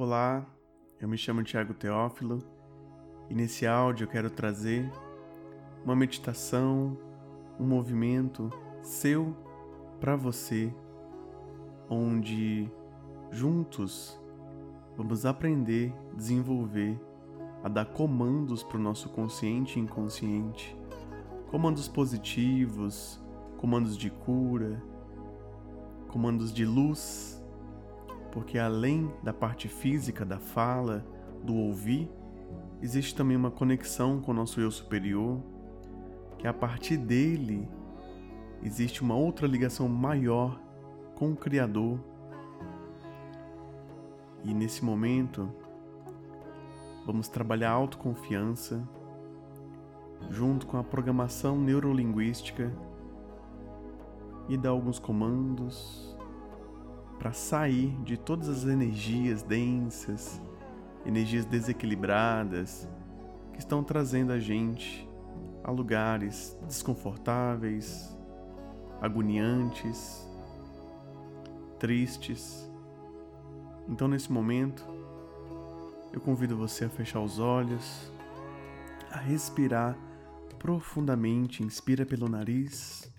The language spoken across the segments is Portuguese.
Olá, eu me chamo Tiago Teófilo e nesse áudio eu quero trazer uma meditação, um movimento seu para você, onde juntos vamos aprender, desenvolver, a dar comandos para o nosso consciente e inconsciente, comandos positivos, comandos de cura, comandos de luz porque além da parte física da fala, do ouvir, existe também uma conexão com o nosso eu superior, que a partir dele existe uma outra ligação maior com o Criador. E nesse momento, vamos trabalhar a autoconfiança junto com a programação neurolinguística e dar alguns comandos para sair de todas as energias densas, energias desequilibradas que estão trazendo a gente a lugares desconfortáveis, agoniantes, tristes. Então, nesse momento, eu convido você a fechar os olhos, a respirar profundamente, inspira pelo nariz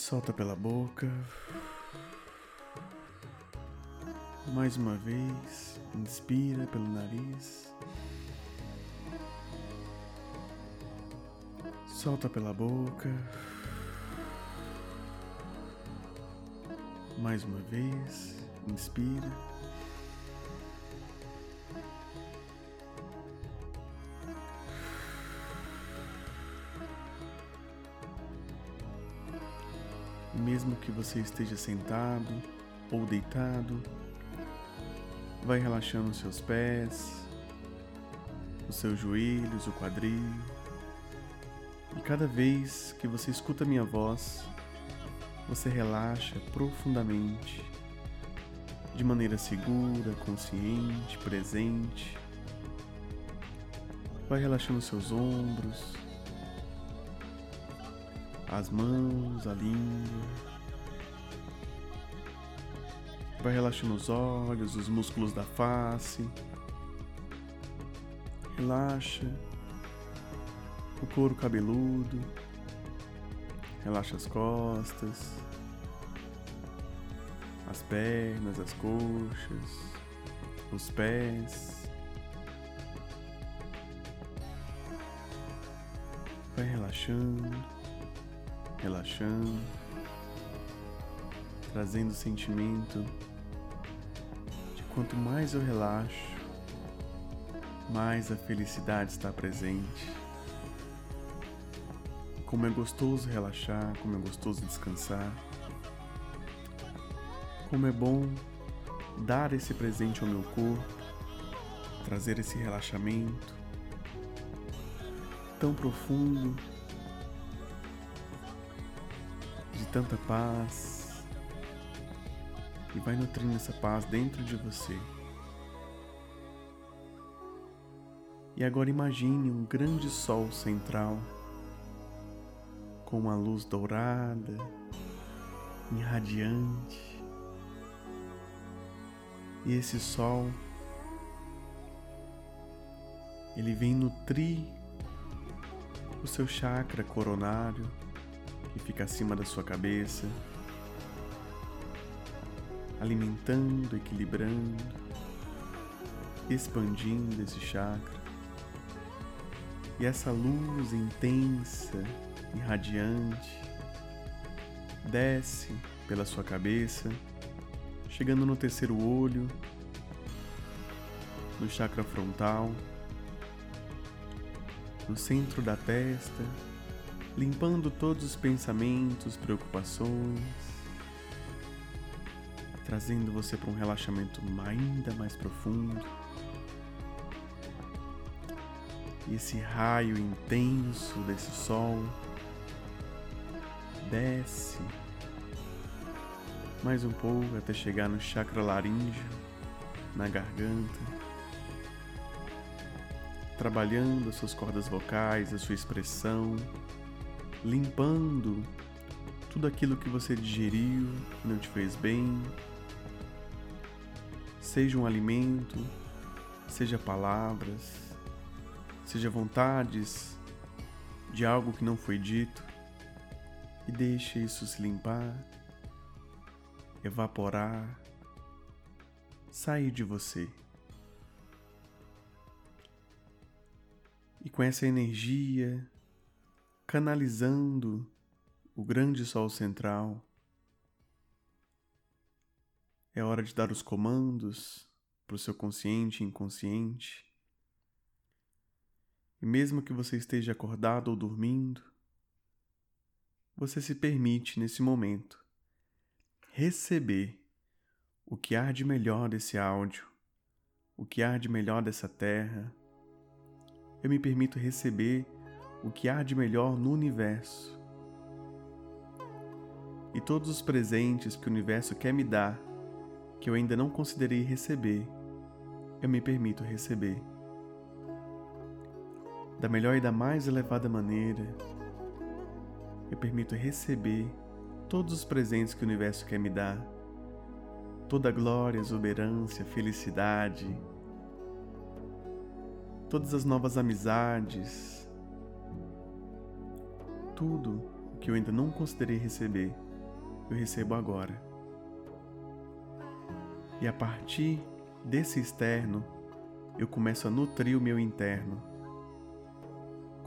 solta pela boca. Mais uma vez, inspira pelo nariz. Solta pela boca. Mais uma vez, inspira. Mesmo que você esteja sentado ou deitado, vai relaxando os seus pés, os seus joelhos, o quadril. E cada vez que você escuta minha voz, você relaxa profundamente, de maneira segura, consciente, presente. Vai relaxando seus ombros, as mãos, a língua. Vai relaxando os olhos, os músculos da face. Relaxa o couro cabeludo. Relaxa as costas, as pernas, as coxas, os pés. Vai relaxando relaxando, trazendo o sentimento de quanto mais eu relaxo, mais a felicidade está presente. Como é gostoso relaxar, como é gostoso descansar. Como é bom dar esse presente ao meu corpo, trazer esse relaxamento tão profundo tanta paz e vai nutrindo essa paz dentro de você. E agora imagine um grande sol central com uma luz dourada, irradiante. E esse sol ele vem nutrir o seu chakra coronário que fica acima da sua cabeça, alimentando, equilibrando, expandindo esse chakra. E essa luz intensa e radiante desce pela sua cabeça, chegando no terceiro olho, no chakra frontal, no centro da testa limpando todos os pensamentos, preocupações, trazendo você para um relaxamento ainda mais profundo. E esse raio intenso desse sol desce mais um pouco até chegar no chakra laríngeo, na garganta, trabalhando as suas cordas vocais, a sua expressão, limpando tudo aquilo que você digeriu, que não te fez bem, seja um alimento, seja palavras, seja vontades de algo que não foi dito, e deixe isso se limpar, evaporar, sair de você. E com essa energia, canalizando o grande sol central, é hora de dar os comandos para o seu consciente e inconsciente. E mesmo que você esteja acordado ou dormindo, você se permite nesse momento receber o que há de melhor desse áudio, o que há de melhor dessa terra. Eu me permito receber o que há de melhor no universo. E todos os presentes que o universo quer me dar que eu ainda não considerei receber, eu me permito receber. Da melhor e da mais elevada maneira, eu permito receber todos os presentes que o universo quer me dar, toda a glória, exuberância, felicidade, todas as novas amizades, tudo o que eu ainda não considerei receber, eu recebo agora. E a partir desse externo, eu começo a nutrir o meu interno,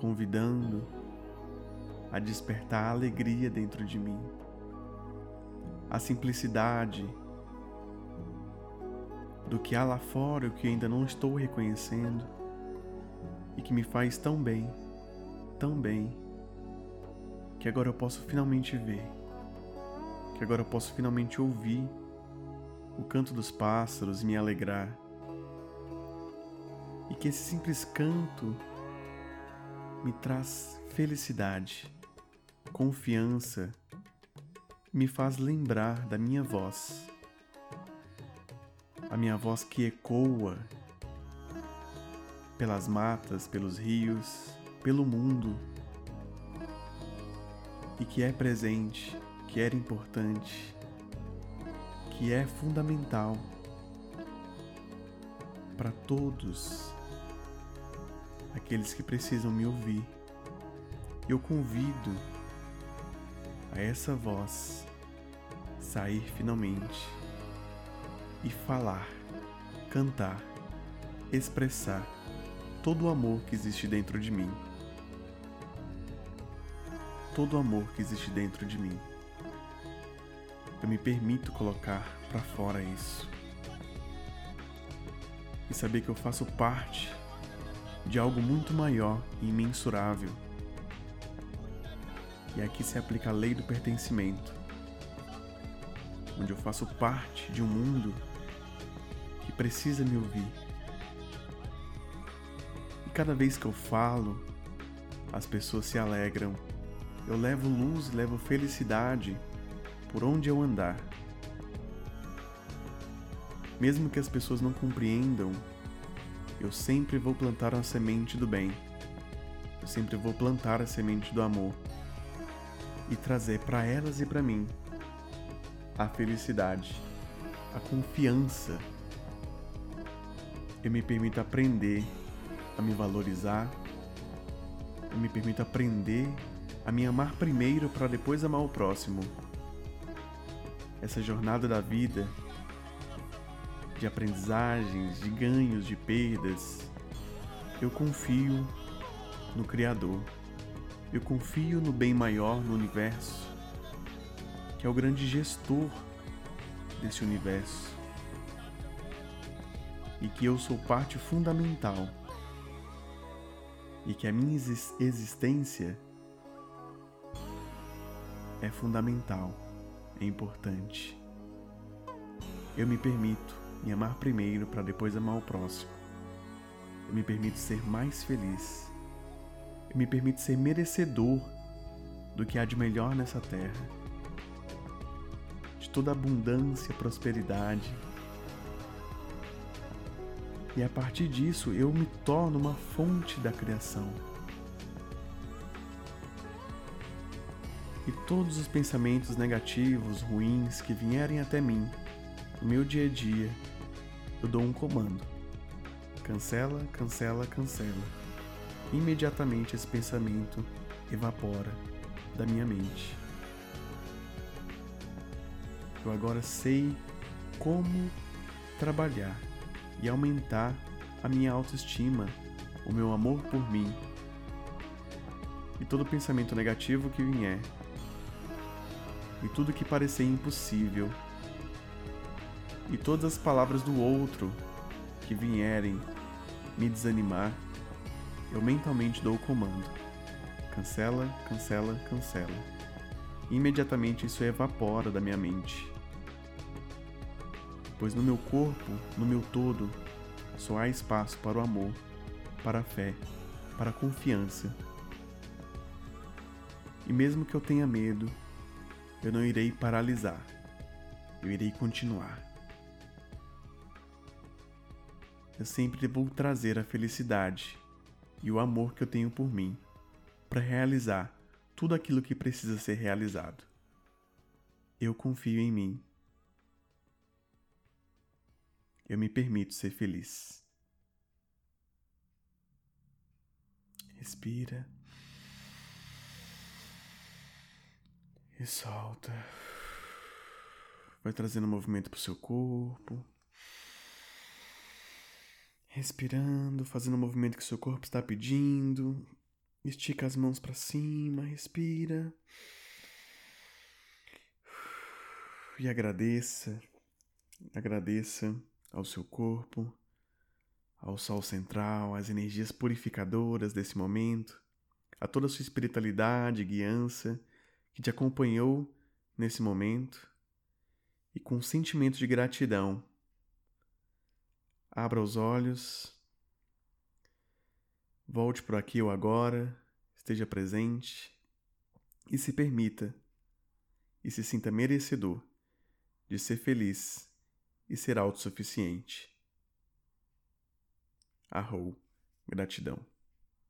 convidando a despertar a alegria dentro de mim, a simplicidade do que há lá fora, o que ainda não estou reconhecendo e que me faz tão bem, tão bem, que agora eu posso finalmente ver, que agora eu posso finalmente ouvir o canto dos pássaros me alegrar. E que esse simples canto me traz felicidade, confiança, me faz lembrar da minha voz. A minha voz que ecoa pelas matas, pelos rios, pelo mundo e que é presente, que era importante que é fundamental para todos aqueles que precisam me ouvir. Eu convido a essa voz sair finalmente e falar, cantar, expressar todo o amor que existe dentro de mim. Todo o amor que existe dentro de mim eu me permito colocar para fora isso. E saber que eu faço parte de algo muito maior e imensurável. E aqui se aplica a lei do pertencimento, onde eu faço parte de um mundo que precisa me ouvir. E cada vez que eu falo, as pessoas se alegram. Eu levo luz, levo felicidade por onde eu andar. Mesmo que as pessoas não compreendam, eu sempre vou plantar a semente do bem. Eu sempre vou plantar a semente do amor e trazer para elas e para mim a felicidade, a confiança. Eu me permito aprender a me valorizar. Eu me permito aprender a me amar primeiro para depois amar o próximo essa jornada da vida, de aprendizagens, de ganhos, de perdas, eu confio no Criador. Eu confio no bem maior no universo, que é o grande gestor desse universo. E que eu sou parte fundamental. E que a minha existência é fundamental é importante. Eu me permito me amar primeiro para depois amar o próximo. Eu me permito ser mais feliz. Eu me permito ser merecedor do que há de melhor nessa terra. De toda abundância, prosperidade. E a partir disso eu me torno uma fonte da criação. E todos os pensamentos negativos, ruins que vierem até mim no meu dia a dia, eu dou um comando. Cancela, cancela, cancela. Imediatamente esse pensamento evapora da minha mente. Eu agora sei como trabalhar e aumentar a minha autoestima, o meu amor por mim. E todo pensamento negativo que vier, e tudo que parecer impossível, e todas as palavras do outro que vierem me desanimar, eu mentalmente dou o comando. Cancela, cancela, cancela. Imediatamente isso evapora da minha mente. Pois no meu corpo, no meu todo, só há espaço para o amor, para a fé, para a confiança. E mesmo que eu tenha medo, eu não irei paralisar. Eu irei continuar. eu sempre vou trazer a felicidade e o amor que eu tenho por mim para realizar tudo aquilo que precisa ser realizado. Eu confio em mim. Eu me permito ser feliz. Respira. E solta. Vai trazendo movimento para o seu corpo respirando, fazendo o movimento que seu corpo está pedindo. Estica as mãos para cima, respira. E agradeça, agradeça ao seu corpo, ao sol central, às energias purificadoras desse momento, a toda a sua espiritualidade guiança que te acompanhou nesse momento e com um sentimento de gratidão Abra os olhos. Volte para aqui ou agora, esteja presente e se permita e se sinta merecedor de ser feliz e ser autossuficiente. Arrou, gratidão.